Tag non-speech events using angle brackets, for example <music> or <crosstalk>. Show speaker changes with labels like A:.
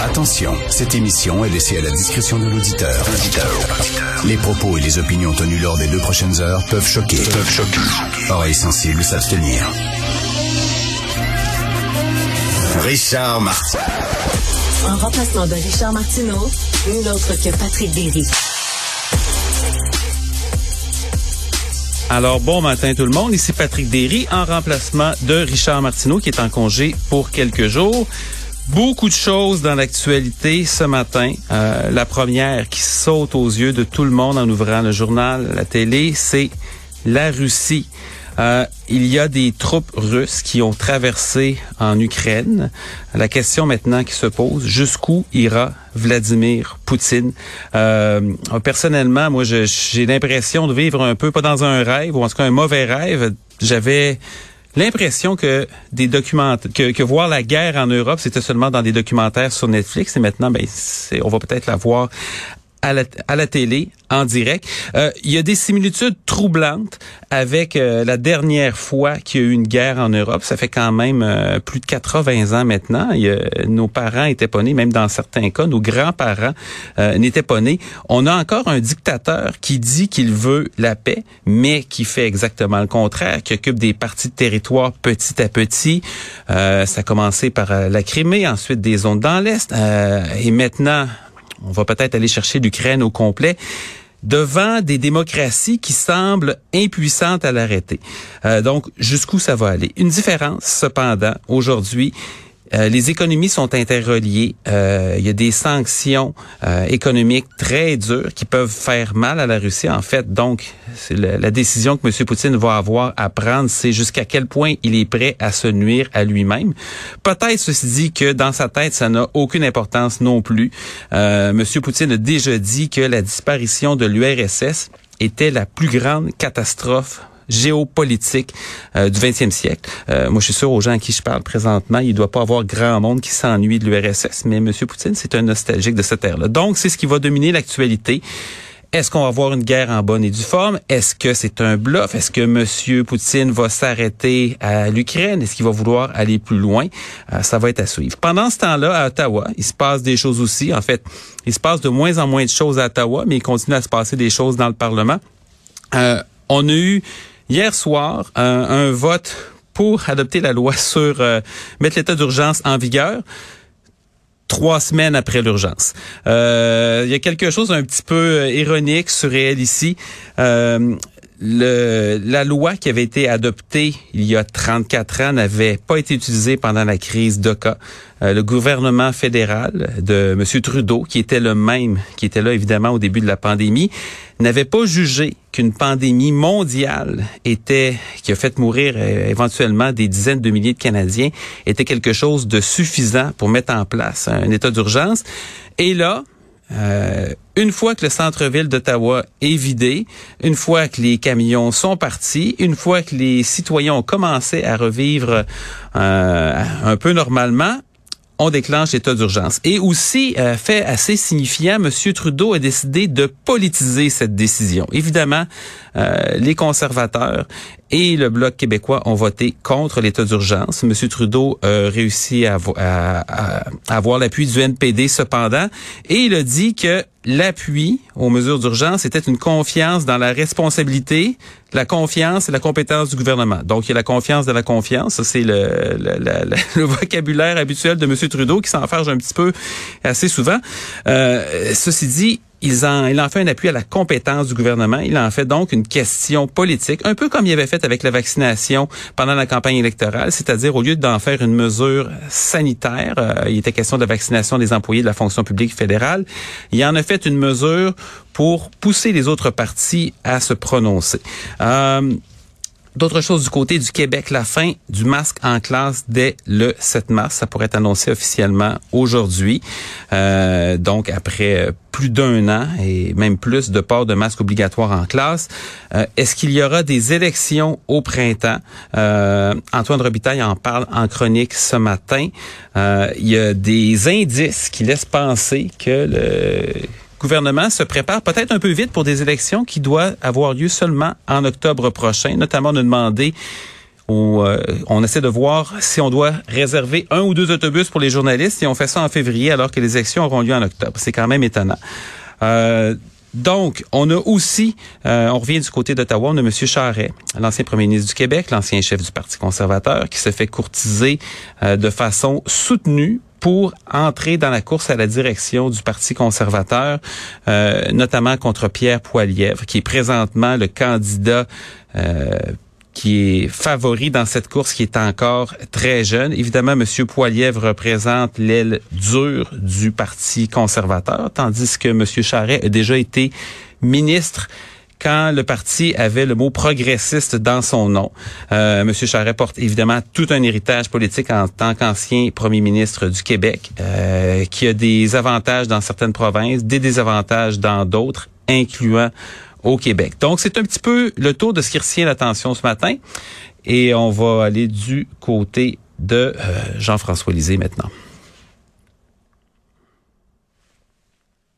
A: Attention, cette émission est laissée à la discrétion de l'auditeur. Les propos et les opinions tenues lors des deux prochaines heures peuvent choquer. Peuvent choquer. Oreilles sensibles s'abstenir. Richard Martin.
B: En remplacement de Richard Martineau, nul autre que Patrick Derry.
C: Alors, bon matin tout le monde. Ici Patrick Derry en remplacement de Richard Martineau qui est en congé pour quelques jours. Beaucoup de choses dans l'actualité ce matin. Euh, la première qui saute aux yeux de tout le monde en ouvrant le journal, la télé, c'est la Russie. Euh, il y a des troupes russes qui ont traversé en Ukraine. La question maintenant qui se pose, jusqu'où ira Vladimir Poutine? Euh, personnellement, moi, j'ai l'impression de vivre un peu, pas dans un rêve, ou en tout cas un mauvais rêve. J'avais l'impression que des documents que, que, voir la guerre en Europe, c'était seulement dans des documentaires sur Netflix et maintenant ben on va peut-être la voir à la, à la télé, en direct. Euh, il y a des similitudes troublantes avec euh, la dernière fois qu'il y a eu une guerre en Europe. Ça fait quand même euh, plus de 80 ans maintenant. nos parents étaient pas nés, même dans certains cas, nos grands-parents n'étaient pas nés. On a encore un dictateur qui dit qu'il veut la paix, mais qui fait exactement le contraire, qui occupe des parties de territoire petit à petit. ça a commencé par la Crimée, ensuite des zones dans l'Est, et maintenant on va peut-être aller chercher l'Ukraine au complet devant des démocraties qui semblent impuissantes à l'arrêter. Euh, donc, jusqu'où ça va aller? Une différence, cependant, aujourd'hui, euh, les économies sont interreliées. Euh, il y a des sanctions euh, économiques très dures qui peuvent faire mal à la Russie. En fait, donc, c'est la, décision que M. Poutine va avoir à prendre, c'est jusqu'à quel point il est prêt à se nuire à lui-même. Peut-être, ceci dit, que dans sa tête, ça n'a aucune importance non plus. M. Poutine a déjà dit que la disparition de l'URSS était la plus grande catastrophe géopolitique euh, du 20e siècle. Euh, moi, je suis sûr aux gens à qui je parle présentement, il doit pas avoir grand monde qui s'ennuie de l'URSS, mais M. Poutine, c'est un nostalgique de cette ère-là. Donc, c'est ce qui va dominer l'actualité. Est-ce qu'on va avoir une guerre en bonne et due forme? Est-ce que c'est un bluff? Est-ce que M. Poutine va s'arrêter à l'Ukraine? Est-ce qu'il va vouloir aller plus loin? Euh, ça va être à suivre. Pendant ce temps-là, à Ottawa, il se passe des choses aussi. En fait, il se passe de moins en moins de choses à Ottawa, mais il continue à se passer des choses dans le Parlement. Euh, on a eu Hier soir, un, vote pour adopter la loi sur euh, mettre l'état d'urgence en vigueur trois semaines après l'urgence. Euh, il y a quelque chose un petit peu euh, ironique, surréel ici. Euh, la loi qui avait été adoptée il y a 34 ans n'avait pas été utilisée pendant la crise d'Oka. Euh, le gouvernement fédéral de M. Trudeau, qui était le même, qui était là évidemment au début de la pandémie, n'avait pas jugé qu'une pandémie mondiale était, qui a fait mourir euh, éventuellement des dizaines de milliers de Canadiens, était quelque chose de suffisant pour mettre en place un état d'urgence. Et là, euh, une fois que le centre-ville d'Ottawa est vidé, une fois que les camions sont partis, une fois que les citoyens ont commencé à revivre euh, un peu normalement, on déclenche l'état d'urgence. Et aussi, euh, fait assez signifiant, M. Trudeau a décidé de politiser cette décision. Évidemment, euh, les conservateurs et le Bloc québécois ont voté contre l'état d'urgence. M. Trudeau a réussi à, avoir l'appui du NPD cependant, et il a dit que l'appui aux mesures d'urgence était une confiance dans la responsabilité, la confiance et la compétence du gouvernement. Donc, il y a la confiance de la confiance. C'est le, <laughs> le, vocabulaire habituel de M. Trudeau qui s'enfarge un petit peu assez souvent. Euh, ceci dit, il en, il en fait un appui à la compétence du gouvernement. Il en fait donc une question politique, un peu comme il avait fait avec la vaccination pendant la campagne électorale, c'est-à-dire au lieu d'en faire une mesure sanitaire, euh, il était question de la vaccination des employés de la fonction publique fédérale, il en a fait une mesure pour pousser les autres partis à se prononcer. Euh, D'autres choses du côté du Québec, la fin du masque en classe dès le 7 mars. Ça pourrait être annoncé officiellement aujourd'hui. Euh, donc, après plus d'un an et même plus de port de masque obligatoire en classe. Euh, est-ce qu'il y aura des élections au printemps? Euh, Antoine Robitaille en parle en chronique ce matin. il y a des indices qui laissent penser que le gouvernement se prépare peut-être un peu vite pour des élections qui doivent avoir lieu seulement en octobre prochain. Notamment, on où euh, on essaie de voir si on doit réserver un ou deux autobus pour les journalistes et on fait ça en février alors que les élections auront lieu en octobre. C'est quand même étonnant. Euh, donc, on a aussi, euh, on revient du côté d'Ottawa, on a M. Charret, l'ancien premier ministre du Québec, l'ancien chef du Parti conservateur, qui se fait courtiser de façon soutenue pour entrer dans la course à la direction du Parti conservateur, euh, notamment contre Pierre Poilièvre, qui est présentement le candidat euh, qui est favori dans cette course, qui est encore très jeune. Évidemment, M. Poilièvre représente l'aile dure du Parti conservateur, tandis que M. Charret a déjà été ministre quand le parti avait le mot progressiste dans son nom. Euh, Monsieur Charret porte évidemment tout un héritage politique en tant qu'ancien premier ministre du Québec, euh, qui a des avantages dans certaines provinces, des désavantages dans d'autres, incluant au Québec. Donc, c'est un petit peu le tour de ce qui retient l'attention ce matin. Et on va aller du côté de euh, Jean-François Lisée maintenant.